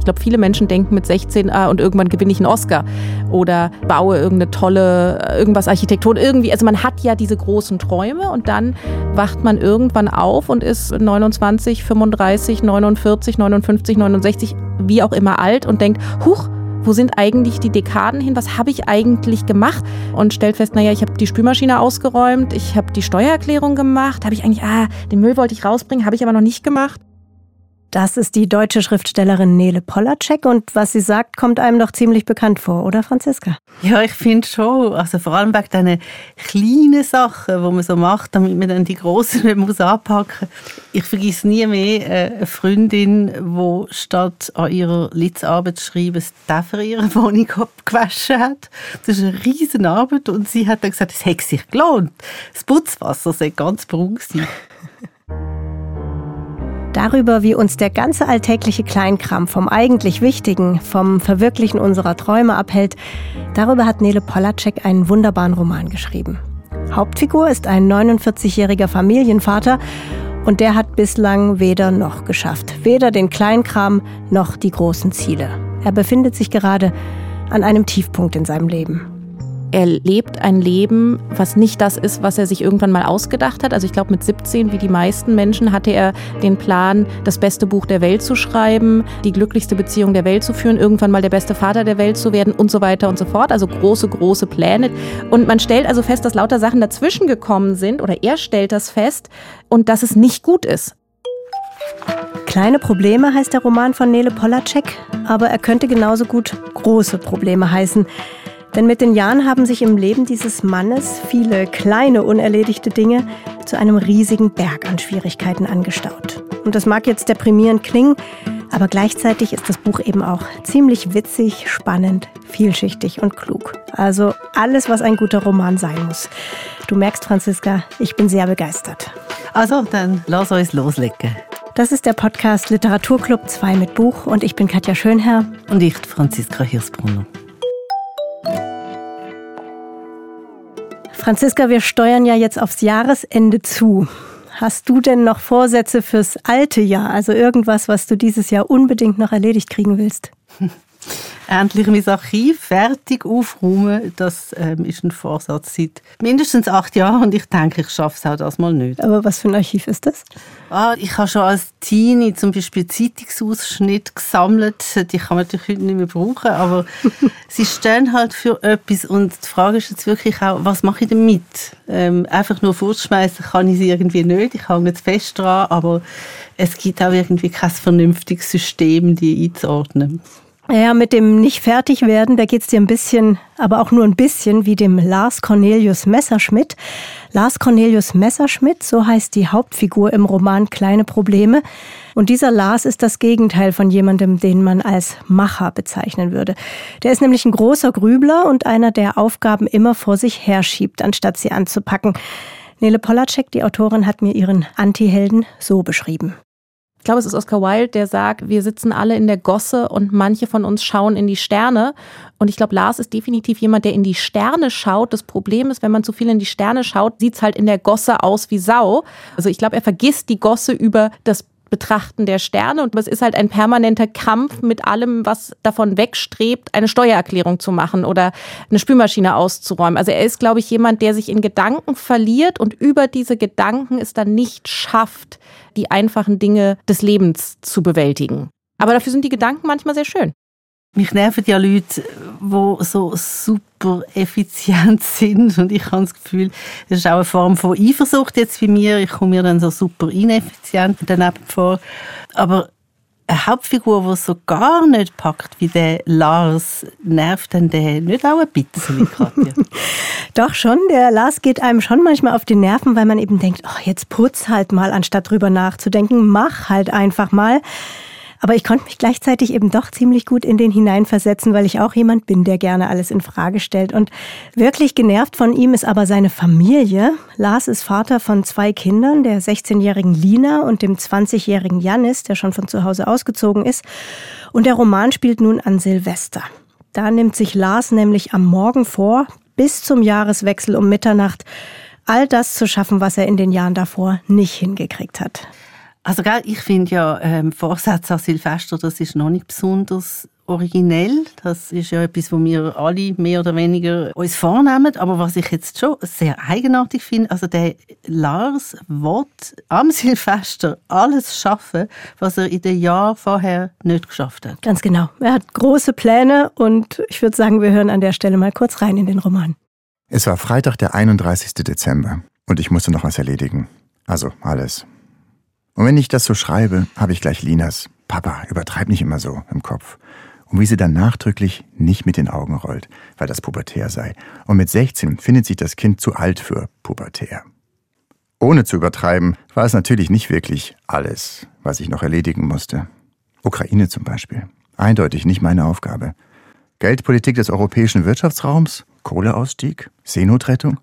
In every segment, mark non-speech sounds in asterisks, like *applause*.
Ich glaube, viele Menschen denken mit 16 ah, und irgendwann gewinne ich einen Oscar oder baue irgendeine tolle, irgendwas Architektur, irgendwie. Also man hat ja diese großen Träume und dann wacht man irgendwann auf und ist 29, 35, 49, 59, 69, wie auch immer alt und denkt, huch, wo sind eigentlich die Dekaden hin? Was habe ich eigentlich gemacht? Und stellt fest, naja, ich habe die Spülmaschine ausgeräumt, ich habe die Steuererklärung gemacht, habe ich eigentlich, ah, den Müll wollte ich rausbringen, habe ich aber noch nicht gemacht. Das ist die deutsche Schriftstellerin Nele Polacek und was sie sagt, kommt einem doch ziemlich bekannt vor, oder Franziska? Ja, ich finde schon. Also vor allem wegen diesen kleinen Sachen, die man so macht, damit man dann die grossen *laughs* nicht muss anpacken Ich vergesse nie mehr äh, eine Freundin, die statt an ihrer Litzarbeit zu schreiben, das Dach ihre Wohnung abgewaschen hat. Das ist eine riesen Arbeit und sie hat dann gesagt, es hätte sich gelohnt. Das Putzwasser sei ganz braun sein. *laughs* Darüber, wie uns der ganze alltägliche Kleinkram vom eigentlich Wichtigen, vom Verwirklichen unserer Träume abhält, darüber hat Nele Polacek einen wunderbaren Roman geschrieben. Hauptfigur ist ein 49-jähriger Familienvater und der hat bislang weder noch geschafft. Weder den Kleinkram noch die großen Ziele. Er befindet sich gerade an einem Tiefpunkt in seinem Leben er lebt ein Leben, was nicht das ist, was er sich irgendwann mal ausgedacht hat. Also ich glaube, mit 17, wie die meisten Menschen, hatte er den Plan, das beste Buch der Welt zu schreiben, die glücklichste Beziehung der Welt zu führen, irgendwann mal der beste Vater der Welt zu werden und so weiter und so fort. Also große, große Pläne. Und man stellt also fest, dass lauter Sachen dazwischen gekommen sind, oder er stellt das fest, und dass es nicht gut ist. Kleine Probleme heißt der Roman von Nele Polacek, aber er könnte genauso gut große Probleme heißen. Denn mit den Jahren haben sich im Leben dieses Mannes viele kleine unerledigte Dinge zu einem riesigen Berg an Schwierigkeiten angestaut. Und das mag jetzt deprimierend klingen, aber gleichzeitig ist das Buch eben auch ziemlich witzig, spannend, vielschichtig und klug. Also alles, was ein guter Roman sein muss. Du merkst, Franziska, ich bin sehr begeistert. Also, dann lass uns loslegen. Das ist der Podcast Literaturclub 2 mit Buch und ich bin Katja Schönherr. Und ich, Franziska Hirsbrunner. Franziska, wir steuern ja jetzt aufs Jahresende zu. Hast du denn noch Vorsätze fürs alte Jahr? Also irgendwas, was du dieses Jahr unbedingt noch erledigt kriegen willst? *laughs* endlich mein Archiv fertig aufräumen. Das ähm, ist ein Vorsatz seit mindestens acht Jahren und ich denke, ich schaffe es auch das mal nicht. Aber was für ein Archiv ist das? Ah, ich habe schon als Teenie zum Beispiel Zeitungsausschnitte gesammelt. Die kann man natürlich heute nicht mehr brauchen, aber *laughs* sie stehen halt für etwas und die Frage ist jetzt wirklich auch, was mache ich damit? Ähm, einfach nur fortschmeißen kann ich sie irgendwie nicht. Ich hänge jetzt fest dran, aber es gibt auch irgendwie kein vernünftiges System, die einzuordnen. Ja, mit dem nicht fertig werden, da geht's dir ein bisschen, aber auch nur ein bisschen wie dem Lars Cornelius Messerschmidt. Lars Cornelius Messerschmidt, so heißt die Hauptfigur im Roman Kleine Probleme. Und dieser Lars ist das Gegenteil von jemandem, den man als Macher bezeichnen würde. Der ist nämlich ein großer Grübler und einer, der Aufgaben immer vor sich herschiebt, anstatt sie anzupacken. Nele Polacek, die Autorin, hat mir ihren Antihelden so beschrieben. Ich glaube, es ist Oscar Wilde, der sagt, wir sitzen alle in der Gosse und manche von uns schauen in die Sterne. Und ich glaube, Lars ist definitiv jemand, der in die Sterne schaut. Das Problem ist, wenn man zu viel in die Sterne schaut, sieht's halt in der Gosse aus wie Sau. Also ich glaube, er vergisst die Gosse über das Betrachten der Sterne und es ist halt ein permanenter Kampf mit allem, was davon wegstrebt, eine Steuererklärung zu machen oder eine Spülmaschine auszuräumen. Also er ist, glaube ich, jemand, der sich in Gedanken verliert und über diese Gedanken es dann nicht schafft, die einfachen Dinge des Lebens zu bewältigen. Aber dafür sind die Gedanken manchmal sehr schön. Mich nerven ja Leute, die so super effizient *laughs* sind und ich habe das Gefühl, das ist auch eine Form von Eifersucht jetzt bei mir. Ich komme mir dann so super ineffizient daneben vor. Aber eine Hauptfigur, die so gar nicht packt wie der Lars, nervt dann der nicht auch ein bisschen? *laughs* Doch schon, der Lars geht einem schon manchmal auf die Nerven, weil man eben denkt, ach, jetzt putz halt mal, anstatt drüber nachzudenken, mach halt einfach mal. Aber ich konnte mich gleichzeitig eben doch ziemlich gut in den hineinversetzen, weil ich auch jemand bin, der gerne alles in Frage stellt. Und wirklich genervt von ihm ist aber seine Familie. Lars ist Vater von zwei Kindern, der 16-jährigen Lina und dem 20-jährigen Janis, der schon von zu Hause ausgezogen ist. Und der Roman spielt nun an Silvester. Da nimmt sich Lars nämlich am Morgen vor, bis zum Jahreswechsel um Mitternacht all das zu schaffen, was er in den Jahren davor nicht hingekriegt hat. Also gell, ich finde ja, ähm, Vorsätze an Silvester, das ist noch nicht besonders originell. Das ist ja etwas, wo wir alle mehr oder weniger uns vornehmen. Aber was ich jetzt schon sehr eigenartig finde, also der Lars will am *laughs* Silvester alles schaffen, was er in den Jahren vorher nicht geschafft hat. Ganz genau. Er hat große Pläne und ich würde sagen, wir hören an der Stelle mal kurz rein in den Roman. Es war Freitag, der 31. Dezember und ich musste noch was erledigen. Also alles. Und wenn ich das so schreibe, habe ich gleich Linas Papa, übertreib nicht immer so im Kopf. Und wie sie dann nachdrücklich nicht mit den Augen rollt, weil das pubertär sei. Und mit 16 findet sich das Kind zu alt für pubertär. Ohne zu übertreiben, war es natürlich nicht wirklich alles, was ich noch erledigen musste. Ukraine zum Beispiel. Eindeutig nicht meine Aufgabe. Geldpolitik des europäischen Wirtschaftsraums, Kohleausstieg, Seenotrettung.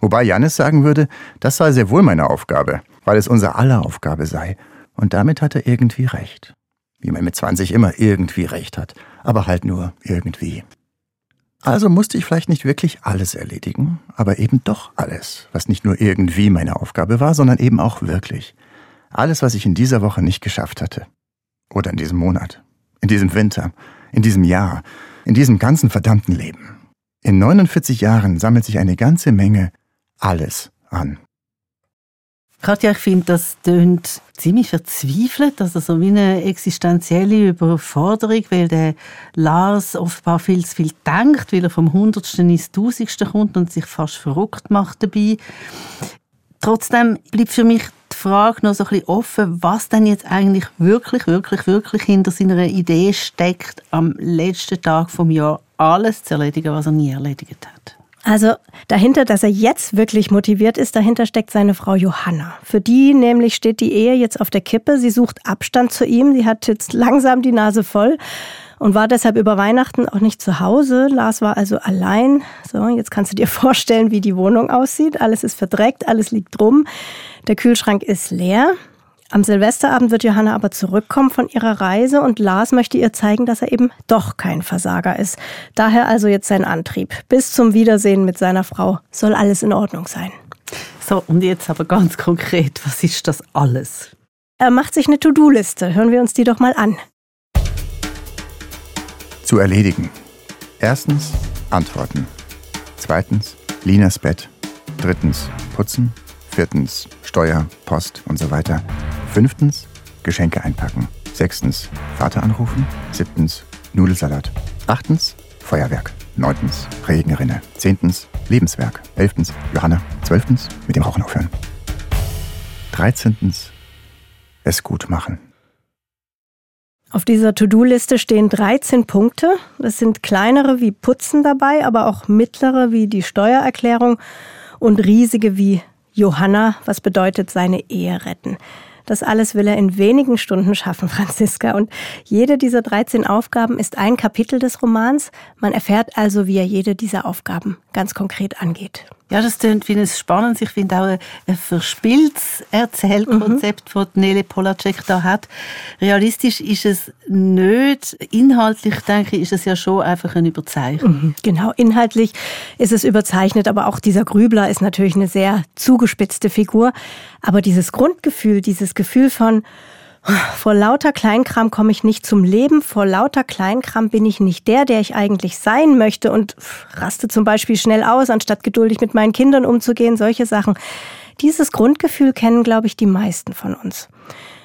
Wobei Jannis sagen würde, das sei sehr wohl meine Aufgabe weil es unser aller Aufgabe sei. Und damit hat er irgendwie recht. Wie man mit 20 immer irgendwie recht hat, aber halt nur irgendwie. Also musste ich vielleicht nicht wirklich alles erledigen, aber eben doch alles, was nicht nur irgendwie meine Aufgabe war, sondern eben auch wirklich. Alles, was ich in dieser Woche nicht geschafft hatte. Oder in diesem Monat. In diesem Winter. In diesem Jahr. In diesem ganzen verdammten Leben. In 49 Jahren sammelt sich eine ganze Menge alles an. Katja, ich finde, das tönt ziemlich verzweifelt, also so wie eine existenzielle Überforderung, weil der Lars offenbar viel zu viel denkt, weil er vom Hundertsten ins Tausendste kommt und sich fast verrückt macht dabei. Trotzdem bleibt für mich die Frage noch so ein bisschen offen, was denn jetzt eigentlich wirklich, wirklich, wirklich hinter seiner Idee steckt, am letzten Tag vom Jahr alles zu erledigen, was er nie erledigt hat. Also dahinter, dass er jetzt wirklich motiviert ist, dahinter steckt seine Frau Johanna. Für die nämlich steht die Ehe jetzt auf der Kippe. Sie sucht Abstand zu ihm. Sie hat jetzt langsam die Nase voll und war deshalb über Weihnachten auch nicht zu Hause. Lars war also allein. So, jetzt kannst du dir *laughs* vorstellen, wie die Wohnung aussieht. Alles ist verdreckt, alles liegt rum. Der Kühlschrank ist leer. Am Silvesterabend wird Johanna aber zurückkommen von ihrer Reise und Lars möchte ihr zeigen, dass er eben doch kein Versager ist. Daher also jetzt sein Antrieb. Bis zum Wiedersehen mit seiner Frau soll alles in Ordnung sein. So, und jetzt aber ganz konkret, was ist das alles? Er macht sich eine To-Do-Liste. Hören wir uns die doch mal an. Zu erledigen. Erstens Antworten. Zweitens Linas Bett. Drittens Putzen. Viertens Steuer, Post und so weiter. Fünftens, Geschenke einpacken. Sechstens, Vater anrufen. Siebtens, Nudelsalat. Achtens, Feuerwerk. Neuntens, Regenrinne. Zehntens, Lebenswerk. Elftens, Johanna. Zwölftens, mit dem Rauchen aufhören. Dreizehntens, es gut machen. Auf dieser To-Do-Liste stehen 13 Punkte. Es sind kleinere wie Putzen dabei, aber auch mittlere wie die Steuererklärung und riesige wie Johanna, was bedeutet seine Ehe retten. Das alles will er in wenigen Stunden schaffen, *laughs* Franziska. Und jede dieser 13 Aufgaben ist ein Kapitel des Romans. Man erfährt also, wie er jede dieser Aufgaben ganz konkret angeht. Ja, das klingt wie ein spannendes, ich finde auch ein verspieltes Erzählkonzept, mhm. das Nele Polacek da hat. Realistisch ist es nicht. Inhaltlich, denke ich, ist es ja schon einfach ein Überzeichnung. Mhm, genau, inhaltlich ist es überzeichnet, aber auch dieser Grübler ist natürlich eine sehr zugespitzte Figur. Aber dieses Grundgefühl, dieses Gefühl von, vor lauter Kleinkram komme ich nicht zum Leben. Vor lauter Kleinkram bin ich nicht der, der ich eigentlich sein möchte und raste zum Beispiel schnell aus, anstatt geduldig mit meinen Kindern umzugehen. Solche Sachen. Dieses Grundgefühl kennen, glaube ich, die meisten von uns.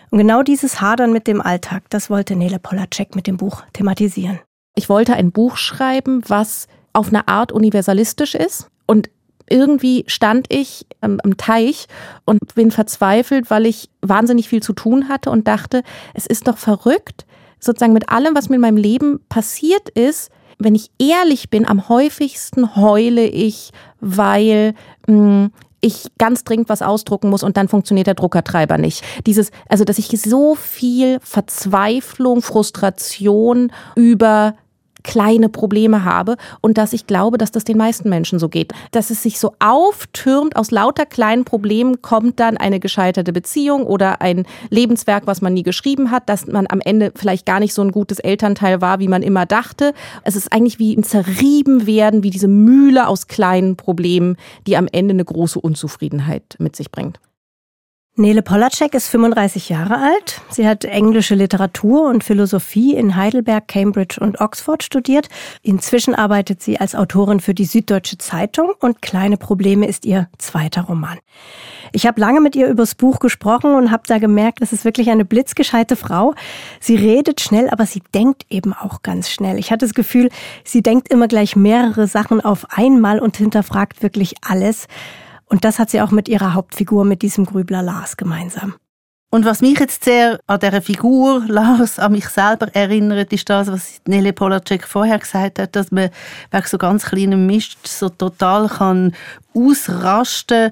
Und genau dieses Hadern mit dem Alltag, das wollte Nele Polacek mit dem Buch thematisieren. Ich wollte ein Buch schreiben, was auf eine Art universalistisch ist und irgendwie stand ich am, am Teich und bin verzweifelt, weil ich wahnsinnig viel zu tun hatte und dachte, es ist doch verrückt, sozusagen mit allem, was mir in meinem Leben passiert ist, wenn ich ehrlich bin, am häufigsten heule ich, weil mh, hm, ich ganz dringend was ausdrucken muss und dann funktioniert der Druckertreiber nicht. Dieses, also dass ich so viel Verzweiflung, Frustration über kleine Probleme habe und dass ich glaube, dass das den meisten Menschen so geht. Dass es sich so auftürmt, aus lauter kleinen Problemen kommt dann eine gescheiterte Beziehung oder ein Lebenswerk, was man nie geschrieben hat, dass man am Ende vielleicht gar nicht so ein gutes Elternteil war, wie man immer dachte. Es ist eigentlich wie ein Zerrieben werden, wie diese Mühle aus kleinen Problemen, die am Ende eine große Unzufriedenheit mit sich bringt. Nele Polacek ist 35 Jahre alt. Sie hat englische Literatur und Philosophie in Heidelberg, Cambridge und Oxford studiert. Inzwischen arbeitet sie als Autorin für die Süddeutsche Zeitung und Kleine Probleme ist ihr zweiter Roman. Ich habe lange mit ihr übers Buch gesprochen und habe da gemerkt, es ist wirklich eine blitzgescheite Frau. Sie redet schnell, aber sie denkt eben auch ganz schnell. Ich hatte das Gefühl, sie denkt immer gleich mehrere Sachen auf einmal und hinterfragt wirklich alles. Und das hat sie auch mit ihrer Hauptfigur, mit diesem Grübler Lars gemeinsam. Und was mich jetzt sehr an dieser Figur, Lars, an mich selber erinnert, ist das, was Nele Polacek vorher gesagt hat, dass man wegen so ganz kleinem Mist so total kann ausrasten.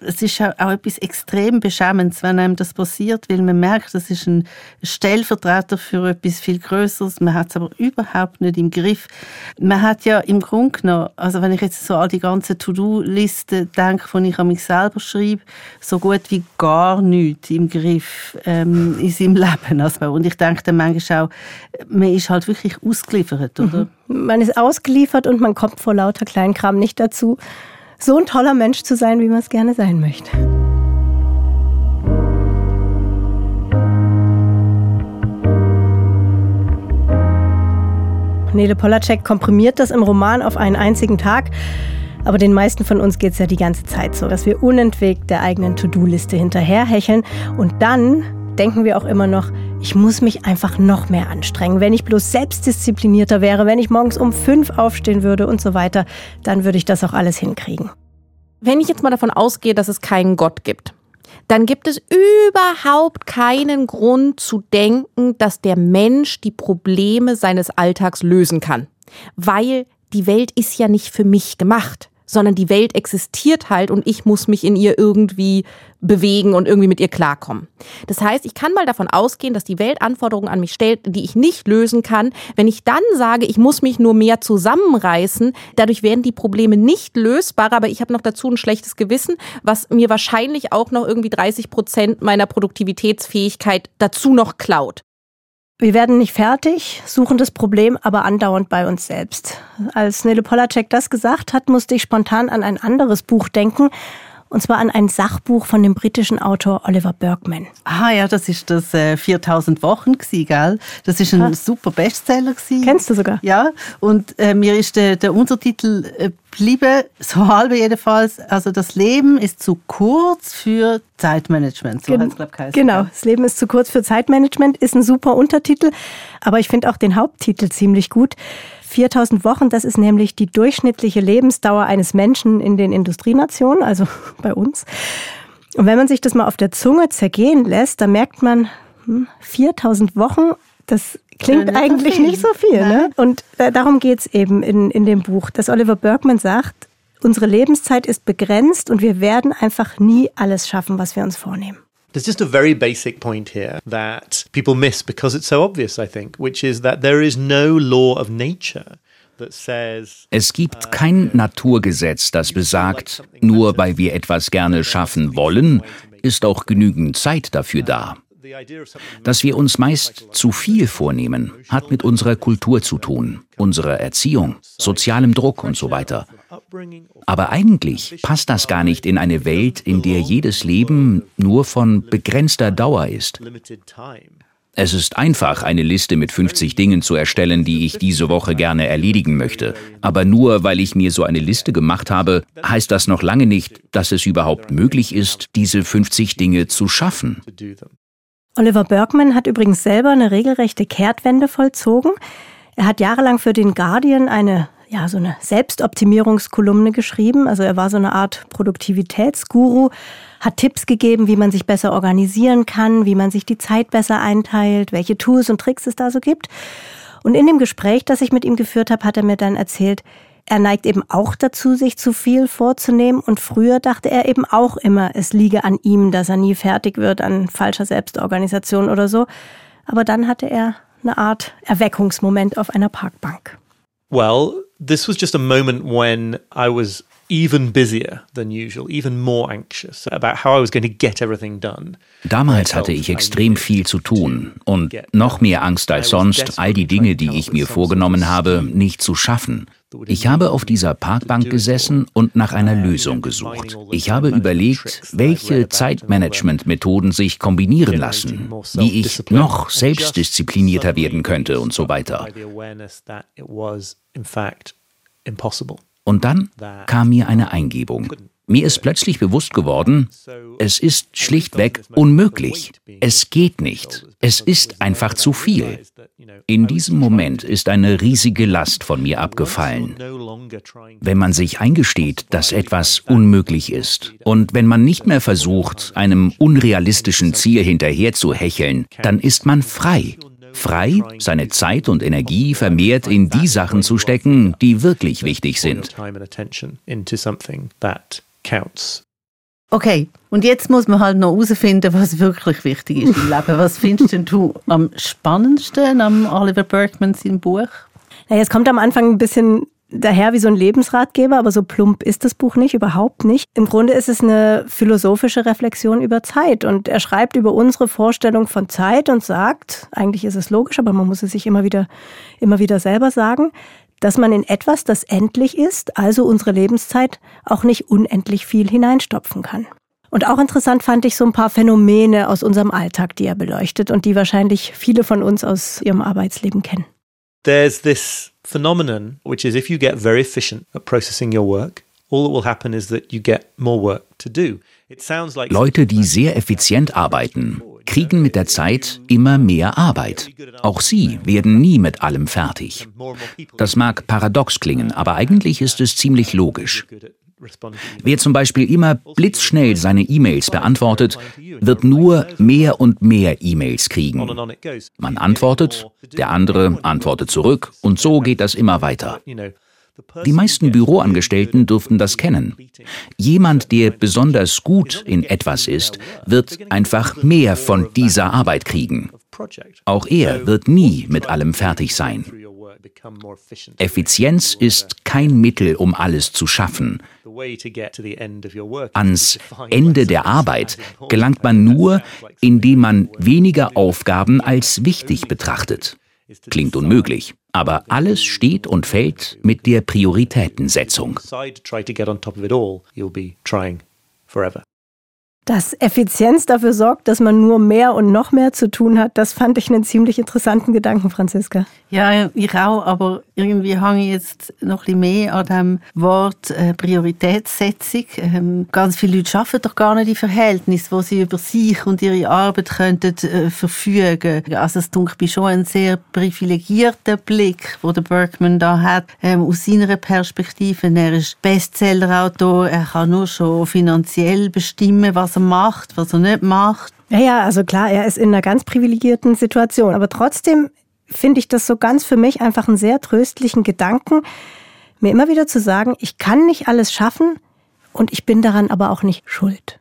Es ist auch etwas extrem Beschämendes, wenn einem das passiert, weil man merkt, das ist ein Stellvertreter für etwas viel Größeres. Man hat es aber überhaupt nicht im Griff. Man hat ja im Grunde genommen, also wenn ich jetzt so an die ganze To-Do-Liste denke, die ich an mich selber schreibe, so gut wie gar nichts im Griff ähm, in seinem *laughs* Leben. Also, und ich denke dann manchmal auch, man ist halt wirklich ausgeliefert, oder? Mhm. Man ist ausgeliefert und man kommt vor lauter Kleinkram nicht dazu, so ein toller Mensch zu sein, wie man es gerne sein möchte. Nele Polacek komprimiert das im Roman auf einen einzigen Tag. Aber den meisten von uns geht es ja die ganze Zeit so, dass wir unentwegt der eigenen To-Do-Liste hinterherhecheln und dann denken wir auch immer noch, ich muss mich einfach noch mehr anstrengen. Wenn ich bloß selbstdisziplinierter wäre, wenn ich morgens um fünf aufstehen würde und so weiter, dann würde ich das auch alles hinkriegen. Wenn ich jetzt mal davon ausgehe, dass es keinen Gott gibt, dann gibt es überhaupt keinen Grund zu denken, dass der Mensch die Probleme seines Alltags lösen kann. Weil die Welt ist ja nicht für mich gemacht sondern die Welt existiert halt und ich muss mich in ihr irgendwie bewegen und irgendwie mit ihr klarkommen. Das heißt, ich kann mal davon ausgehen, dass die Welt Anforderungen an mich stellt, die ich nicht lösen kann. Wenn ich dann sage, ich muss mich nur mehr zusammenreißen, dadurch werden die Probleme nicht lösbar, aber ich habe noch dazu ein schlechtes Gewissen, was mir wahrscheinlich auch noch irgendwie 30 Prozent meiner Produktivitätsfähigkeit dazu noch klaut. Wir werden nicht fertig, suchen das Problem aber andauernd bei uns selbst. Als Nele Polacek das gesagt hat, musste ich spontan an ein anderes Buch denken, und zwar an ein Sachbuch von dem britischen Autor Oliver Bergman. Ah ja, das ist das äh, 4000 Wochen gsi, gell? Das ist ein ha. super Bestseller gsi. Kennst du sogar? Ja, und äh, mir ist der, der Untertitel äh, bliebe so *laughs* halbe jedenfalls. Also das Leben ist zu kurz für Zeitmanagement. So Gen glaub, genau, das Leben ist zu kurz für Zeitmanagement ist ein super Untertitel, aber ich finde auch den Haupttitel ziemlich gut. 4000 Wochen, das ist nämlich die durchschnittliche Lebensdauer eines Menschen in den Industrienationen, also *laughs* bei uns. Und wenn man sich das mal auf der Zunge zergehen lässt, dann merkt man, 4000 hm, Wochen, das klingt ja, eigentlich nicht so viel. Ne? Und äh, darum geht's eben in, in dem Buch, dass Oliver Bergman sagt, unsere Lebenszeit ist begrenzt und wir werden einfach nie alles schaffen, was wir uns vornehmen. There's just a very basic point here that people miss because it's so obvious, I think, which is that there is no law of nature. That says. Es gibt uh, kein Naturgesetz, das besagt, nur weil wir etwas gerne schaffen wollen, ist auch genügend Zeit dafür da. Dass wir uns meist zu viel vornehmen, hat mit unserer Kultur zu tun, unserer Erziehung, sozialem Druck und so weiter. Aber eigentlich passt das gar nicht in eine Welt, in der jedes Leben nur von begrenzter Dauer ist. Es ist einfach, eine Liste mit 50 Dingen zu erstellen, die ich diese Woche gerne erledigen möchte. Aber nur weil ich mir so eine Liste gemacht habe, heißt das noch lange nicht, dass es überhaupt möglich ist, diese 50 Dinge zu schaffen. Oliver Bergman hat übrigens selber eine regelrechte Kehrtwende vollzogen. Er hat jahrelang für den Guardian eine ja, so eine Selbstoptimierungskolumne geschrieben. Also er war so eine Art Produktivitätsguru, hat Tipps gegeben, wie man sich besser organisieren kann, wie man sich die Zeit besser einteilt, welche Tools und Tricks es da so gibt. Und in dem Gespräch, das ich mit ihm geführt habe, hat er mir dann erzählt, er neigt eben auch dazu, sich zu viel vorzunehmen. Und früher dachte er eben auch immer, es liege an ihm, dass er nie fertig wird, an falscher Selbstorganisation oder so. Aber dann hatte er eine Art Erweckungsmoment auf einer Parkbank. Well, this was just a moment when I was even busier than usual, even more anxious about how I was going to get everything done. Damals hatte ich extrem viel zu tun und noch mehr Angst als sonst, all die Dinge, die ich mir vorgenommen habe, nicht zu schaffen. Ich habe auf dieser Parkbank gesessen und nach einer Lösung gesucht. Ich habe überlegt, welche Zeitmanagement-Methoden sich kombinieren lassen, wie ich noch selbstdisziplinierter werden könnte und so weiter. Und dann kam mir eine Eingebung. Mir ist plötzlich bewusst geworden, es ist schlichtweg unmöglich. Es geht nicht. Es ist einfach zu viel. In diesem Moment ist eine riesige Last von mir abgefallen. Wenn man sich eingesteht, dass etwas unmöglich ist und wenn man nicht mehr versucht, einem unrealistischen Ziel hinterher zu hecheln, dann ist man frei frei, seine Zeit und Energie vermehrt in die Sachen zu stecken, die wirklich wichtig sind. Okay, und jetzt muss man halt noch herausfinden, was wirklich wichtig ist im Leben. Was findest denn du am spannendsten am Oliver Berkman sein Buch? Naja, es kommt am Anfang ein bisschen daher wie so ein Lebensratgeber, aber so plump ist das Buch nicht, überhaupt nicht. Im Grunde ist es eine philosophische Reflexion über Zeit und er schreibt über unsere Vorstellung von Zeit und sagt, eigentlich ist es logisch, aber man muss es sich immer wieder, immer wieder selber sagen, dass man in etwas, das endlich ist, also unsere Lebenszeit, auch nicht unendlich viel hineinstopfen kann. Und auch interessant fand ich so ein paar Phänomene aus unserem Alltag, die er beleuchtet und die wahrscheinlich viele von uns aus ihrem Arbeitsleben kennen. There's this phenomenon, which is if you get very efficient at processing your work, all that will happen is that you get more work to do. Leute, die sehr effizient arbeiten, kriegen mit der Zeit immer mehr Arbeit. Auch sie werden nie mit allem fertig. Das mag paradox klingen, aber eigentlich ist es ziemlich logisch. Wer zum Beispiel immer blitzschnell seine E-Mails beantwortet, wird nur mehr und mehr E-Mails kriegen. Man antwortet, der andere antwortet zurück und so geht das immer weiter. Die meisten Büroangestellten dürften das kennen. Jemand, der besonders gut in etwas ist, wird einfach mehr von dieser Arbeit kriegen. Auch er wird nie mit allem fertig sein. Effizienz ist kein Mittel, um alles zu schaffen. Ans Ende der Arbeit gelangt man nur, indem man weniger Aufgaben als wichtig betrachtet. Klingt unmöglich, aber alles steht und fällt mit der Prioritätensetzung. Dass Effizienz dafür sorgt, dass man nur mehr und noch mehr zu tun hat, das fand ich einen ziemlich interessanten Gedanken, Franziska. Ja, ich auch, aber irgendwie hänge ich jetzt noch ein bisschen mehr an dem Wort äh, Prioritätssetzung. Ähm, ganz viele Leute arbeiten doch gar nicht in Verhältnis, wo sie über sich und ihre Arbeit könnten äh, verfügen. Also es tut mir schon ein sehr privilegierter Blick, wo der Bergman da hat, ähm, aus seiner Perspektive. Er ist Bestsellerautor, er kann nur schon finanziell bestimmen, was er macht, was er nicht macht. Ja, ja, also klar, er ist in einer ganz privilegierten Situation, aber trotzdem finde ich das so ganz für mich einfach einen sehr tröstlichen Gedanken, mir immer wieder zu sagen, ich kann nicht alles schaffen und ich bin daran aber auch nicht schuld.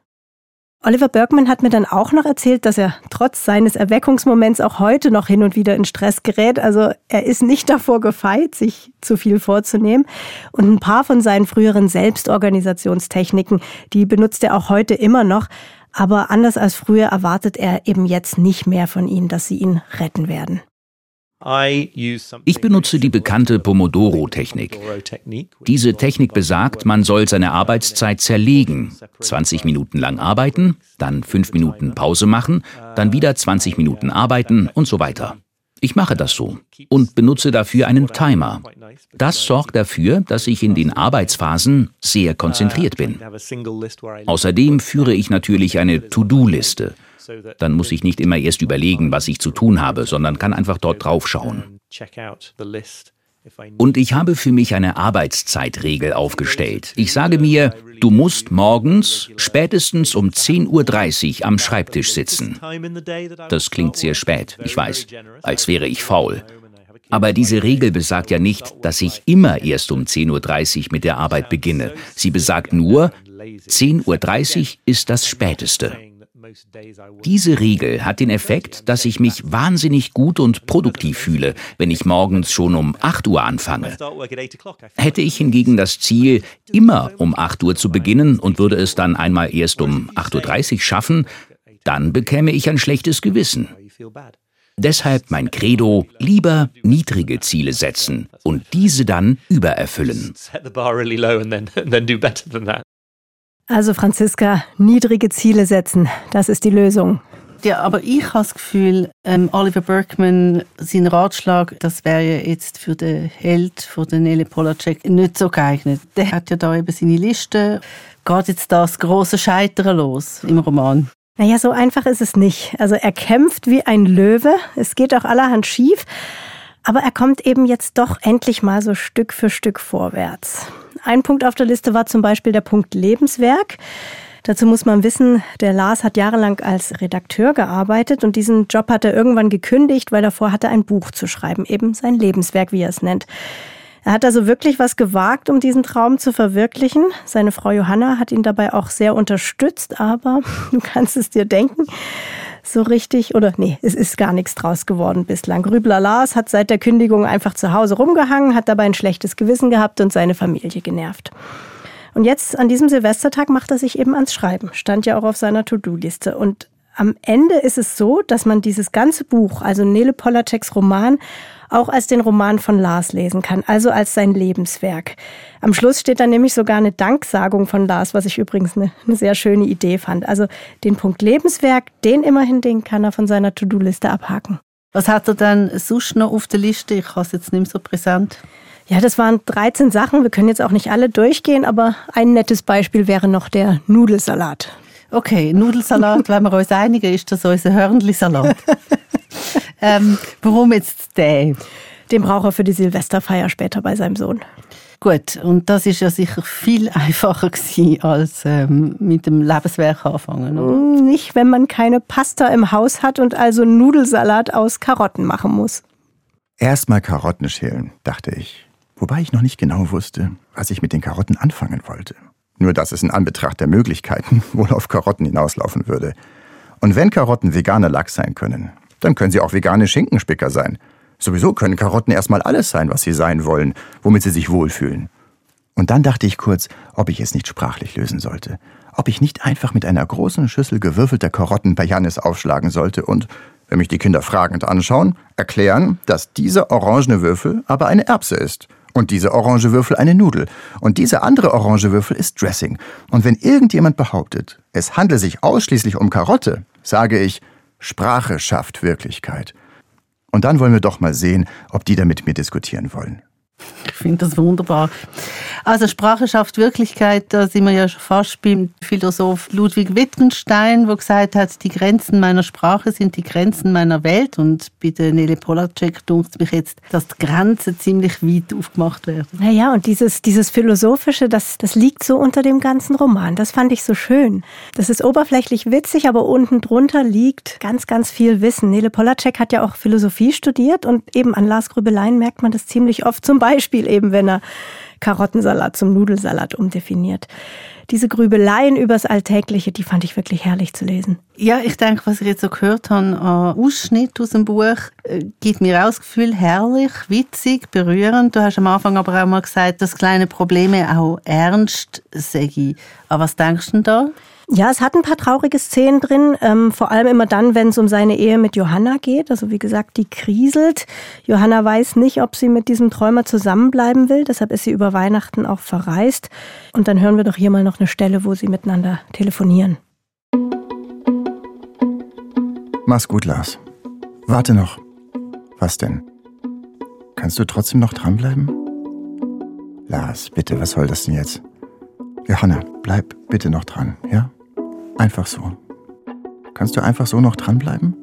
Oliver Bergman hat mir dann auch noch erzählt, dass er trotz seines Erweckungsmoments auch heute noch hin und wieder in Stress gerät. Also er ist nicht davor gefeit, sich zu viel vorzunehmen. Und ein paar von seinen früheren Selbstorganisationstechniken, die benutzt er auch heute immer noch. Aber anders als früher erwartet er eben jetzt nicht mehr von ihnen, dass sie ihn retten werden. Ich benutze die bekannte Pomodoro-Technik. Diese Technik besagt, man soll seine Arbeitszeit zerlegen. 20 Minuten lang arbeiten, dann 5 Minuten Pause machen, dann wieder 20 Minuten arbeiten und so weiter. Ich mache das so und benutze dafür einen Timer. Das sorgt dafür, dass ich in den Arbeitsphasen sehr konzentriert bin. Außerdem führe ich natürlich eine To-Do-Liste. Dann muss ich nicht immer erst überlegen, was ich zu tun habe, sondern kann einfach dort draufschauen. Und ich habe für mich eine Arbeitszeitregel aufgestellt. Ich sage mir, du musst morgens spätestens um 10.30 Uhr am Schreibtisch sitzen. Das klingt sehr spät, ich weiß, als wäre ich faul. Aber diese Regel besagt ja nicht, dass ich immer erst um 10.30 Uhr mit der Arbeit beginne. Sie besagt nur, 10.30 Uhr ist das Späteste. Diese Regel hat den Effekt, dass ich mich wahnsinnig gut und produktiv fühle, wenn ich morgens schon um 8 Uhr anfange. Hätte ich hingegen das Ziel, immer um 8 Uhr zu beginnen und würde es dann einmal erst um 8.30 Uhr schaffen, dann bekäme ich ein schlechtes Gewissen. Deshalb mein Credo, lieber niedrige Ziele setzen und diese dann übererfüllen. Also Franziska, niedrige Ziele setzen, das ist die Lösung. Ja, aber ich habe das Gefühl, ähm, Oliver Berkman, sein Ratschlag, das wäre ja jetzt für den Held von der Nele Polacek nicht so geeignet. Der hat ja da eben seine Liste. Geht jetzt das große Scheitern los im Roman? Naja, so einfach ist es nicht. Also er kämpft wie ein Löwe. Es geht auch allerhand schief. Aber er kommt eben jetzt doch endlich mal so Stück für Stück vorwärts. Ein Punkt auf der Liste war zum Beispiel der Punkt Lebenswerk. Dazu muss man wissen, der Lars hat jahrelang als Redakteur gearbeitet und diesen Job hat er irgendwann gekündigt, weil er vorhatte, ein Buch zu schreiben, eben sein Lebenswerk, wie er es nennt. Er hat also wirklich was gewagt, um diesen Traum zu verwirklichen. Seine Frau Johanna hat ihn dabei auch sehr unterstützt, aber *laughs* du kannst es dir denken, so richtig, oder nee, es ist gar nichts draus geworden bislang. Grübler Lars hat seit der Kündigung einfach zu Hause rumgehangen, hat dabei ein schlechtes Gewissen gehabt und seine Familie genervt. Und jetzt an diesem Silvestertag macht er sich eben ans Schreiben. Stand ja auch auf seiner To-Do-Liste. Und am Ende ist es so, dass man dieses ganze Buch, also Nele Polaceks Roman, auch als den Roman von Lars lesen kann, also als sein Lebenswerk. Am Schluss steht dann nämlich sogar eine Danksagung von Lars, was ich übrigens eine, eine sehr schöne Idee fand. Also den Punkt Lebenswerk, den immerhin, den kann er von seiner To-Do-Liste abhaken. Was hat er dann sonst noch auf der Liste? Ich habe es jetzt nicht mehr so präsent. Ja, das waren 13 Sachen. Wir können jetzt auch nicht alle durchgehen, aber ein nettes Beispiel wäre noch der Nudelsalat. Okay, Nudelsalat, wenn wir uns einigen, ist das unser Hörnli-Salat. *laughs* ähm, warum jetzt den? Den braucht er für die Silvesterfeier später bei seinem Sohn. Gut, und das ist ja sicher viel einfacher gewesen, als ähm, mit dem Lebenswerk anfangen. Oder? Mm, nicht, wenn man keine Pasta im Haus hat und also Nudelsalat aus Karotten machen muss. Erstmal Karotten schälen, dachte ich. Wobei ich noch nicht genau wusste, was ich mit den Karotten anfangen wollte. Nur dass es in Anbetracht der Möglichkeiten *laughs* wohl auf Karotten hinauslaufen würde. Und wenn Karotten veganer Lachs sein können, dann können sie auch vegane Schinkenspicker sein. Sowieso können Karotten erstmal alles sein, was sie sein wollen, womit sie sich wohlfühlen. Und dann dachte ich kurz, ob ich es nicht sprachlich lösen sollte. Ob ich nicht einfach mit einer großen Schüssel gewürfelter Karotten bei Jannis aufschlagen sollte und, wenn mich die Kinder fragend anschauen, erklären, dass dieser orangene Würfel aber eine Erbse ist – und diese orange Würfel eine Nudel. Und dieser andere orange Würfel ist Dressing. Und wenn irgendjemand behauptet, es handle sich ausschließlich um Karotte, sage ich, Sprache schafft Wirklichkeit. Und dann wollen wir doch mal sehen, ob die da mit mir diskutieren wollen. Ich finde das wunderbar. Also Sprache schafft Wirklichkeit, da sind wir ja schon fast beim Philosoph Ludwig Wittgenstein, der gesagt hat, die Grenzen meiner Sprache sind die Grenzen meiner Welt. Und bei der Nele Polacek dunkt mich jetzt, dass die Grenzen ziemlich weit aufgemacht werden. Naja, und dieses, dieses Philosophische, das, das liegt so unter dem ganzen Roman. Das fand ich so schön. Das ist oberflächlich witzig, aber unten drunter liegt ganz, ganz viel Wissen. Nele Polacek hat ja auch Philosophie studiert und eben an Lars Grübelein merkt man das ziemlich oft. Zum Beispiel eben, wenn er Karottensalat zum Nudelsalat umdefiniert. Diese Grübeleien übers Alltägliche, die fand ich wirklich herrlich zu lesen. Ja, ich denke, was ich jetzt so gehört habe, an Ausschnitt aus dem Buch, äh, gibt mir auch das Gefühl, herrlich, witzig, berührend. Du hast am Anfang aber auch mal gesagt, dass kleine Probleme auch ernst seien. Aber was denkst du denn da? Ja, es hat ein paar traurige Szenen drin, ähm, vor allem immer dann, wenn es um seine Ehe mit Johanna geht. Also wie gesagt, die kriselt. Johanna weiß nicht, ob sie mit diesem Träumer zusammenbleiben will, deshalb ist sie über Weihnachten auch verreist. Und dann hören wir doch hier mal noch eine Stelle, wo sie miteinander telefonieren. Mach's gut, Lars. Warte noch. Was denn? Kannst du trotzdem noch dranbleiben? Lars, bitte, was soll das denn jetzt? Johanna, bleib bitte noch dran, ja? Einfach so. Kannst du einfach so noch dranbleiben?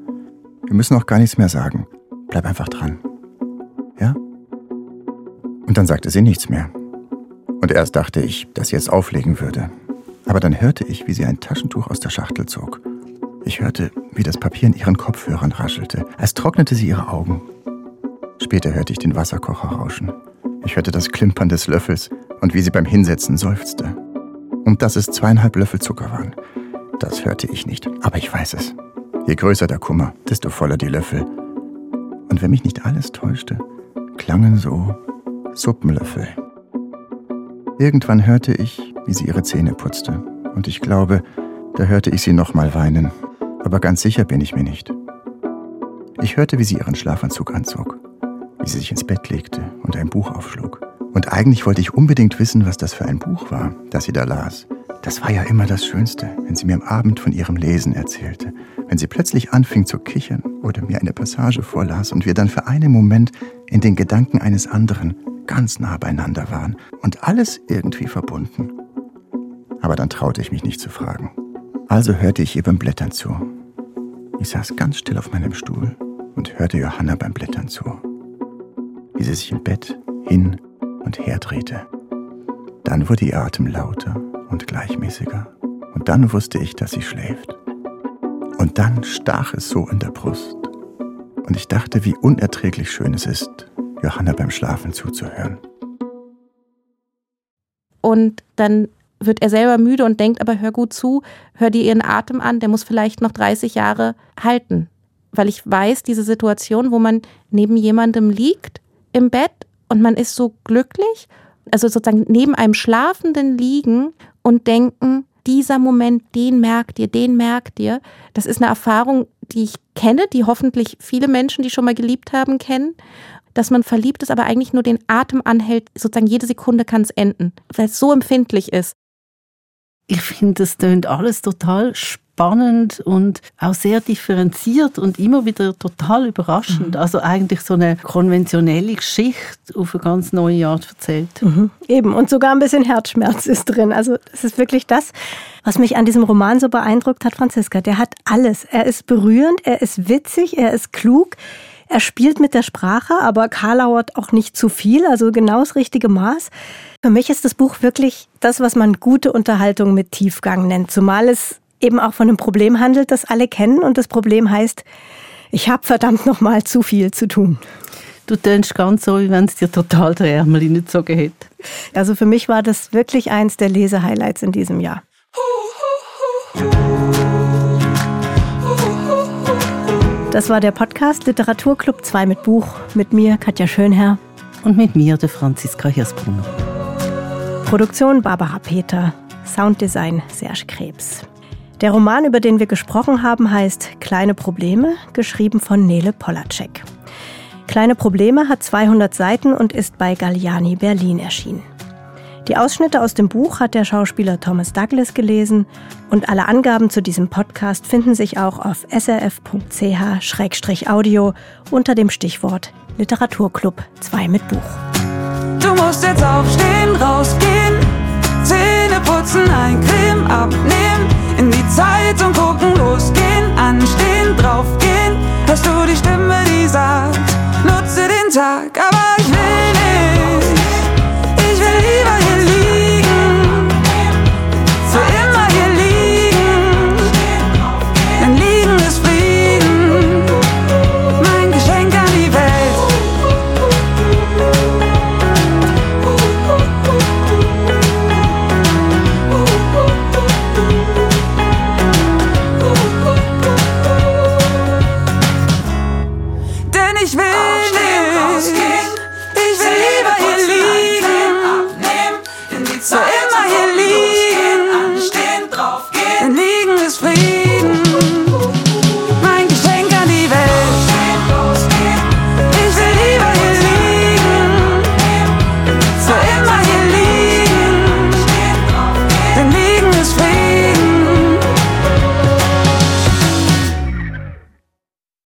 Wir müssen auch gar nichts mehr sagen. Bleib einfach dran. Ja? Und dann sagte sie nichts mehr. Und erst dachte ich, dass sie jetzt auflegen würde. Aber dann hörte ich, wie sie ein Taschentuch aus der Schachtel zog. Ich hörte, wie das Papier in ihren Kopfhörern raschelte, als trocknete sie ihre Augen. Später hörte ich den Wasserkocher rauschen. Ich hörte das Klimpern des Löffels und wie sie beim Hinsetzen seufzte. Und dass es zweieinhalb Löffel Zucker waren. Das hörte ich nicht, aber ich weiß es. Je größer der Kummer, desto voller die Löffel. Und wenn mich nicht alles täuschte, klangen so Suppenlöffel. Irgendwann hörte ich, wie sie ihre Zähne putzte. Und ich glaube, da hörte ich sie nochmal weinen. Aber ganz sicher bin ich mir nicht. Ich hörte, wie sie ihren Schlafanzug anzog, wie sie sich ins Bett legte und ein Buch aufschlug. Und eigentlich wollte ich unbedingt wissen, was das für ein Buch war, das sie da las. Das war ja immer das Schönste, wenn sie mir am Abend von ihrem Lesen erzählte, wenn sie plötzlich anfing zu kichern oder mir eine Passage vorlas und wir dann für einen Moment in den Gedanken eines anderen ganz nah beieinander waren und alles irgendwie verbunden. Aber dann traute ich mich nicht zu fragen. Also hörte ich ihr beim Blättern zu. Ich saß ganz still auf meinem Stuhl und hörte Johanna beim Blättern zu, wie sie sich im Bett hin und her drehte. Dann wurde ihr Atem lauter und gleichmäßiger. Und dann wusste ich, dass sie schläft. Und dann stach es so in der Brust. Und ich dachte, wie unerträglich schön es ist, Johanna beim Schlafen zuzuhören. Und dann wird er selber müde und denkt, aber hör gut zu, hör dir ihren Atem an, der muss vielleicht noch 30 Jahre halten. Weil ich weiß, diese Situation, wo man neben jemandem liegt im Bett und man ist so glücklich, also sozusagen neben einem Schlafenden liegen und denken, dieser Moment, den merkt ihr, den merkt ihr. Das ist eine Erfahrung, die ich kenne, die hoffentlich viele Menschen, die schon mal geliebt haben, kennen. Dass man verliebt ist, aber eigentlich nur den Atem anhält, sozusagen jede Sekunde kann es enden, weil es so empfindlich ist. Ich finde, das tönt alles total spannend und auch sehr differenziert und immer wieder total überraschend. Mhm. Also eigentlich so eine konventionelle Geschichte auf eine ganz neue Art erzählt. Mhm. Eben, und sogar ein bisschen Herzschmerz ist drin. Also es ist wirklich das, was mich an diesem Roman so beeindruckt hat, Franziska. Der hat alles. Er ist berührend, er ist witzig, er ist klug. Er spielt mit der Sprache, aber Karlauert auch nicht zu viel, also genau das richtige Maß. Für mich ist das Buch wirklich das, was man gute Unterhaltung mit Tiefgang nennt, zumal es eben auch von einem Problem handelt, das alle kennen und das Problem heißt, ich habe verdammt noch mal zu viel zu tun. Du tönst ganz so, wie wenn es dir total der Ärmel hingezogen hätte. Also für mich war das wirklich eins der Lesehighlights in diesem Jahr. Das war der Podcast Literaturclub 2 mit Buch mit mir, Katja Schönherr. Und mit mir, der Franziska Hirsbrunner. Produktion Barbara Peter, Sounddesign Serge Krebs. Der Roman, über den wir gesprochen haben, heißt Kleine Probleme, geschrieben von Nele Polacek. Kleine Probleme hat 200 Seiten und ist bei Galliani Berlin erschienen. Die Ausschnitte aus dem Buch hat der Schauspieler Thomas Douglas gelesen und alle Angaben zu diesem Podcast finden sich auch auf srf.ch-audio unter dem Stichwort Literaturclub 2 mit Buch. Du musst jetzt aufstehen, rausgehen, Zähne putzen, ein Creme abnehmen, Zeit Zeitung gucken, losgehen, anstehen, draufgehen. Hörst du die Stimme, die sagt, nutze den Tag, aber ich will nicht.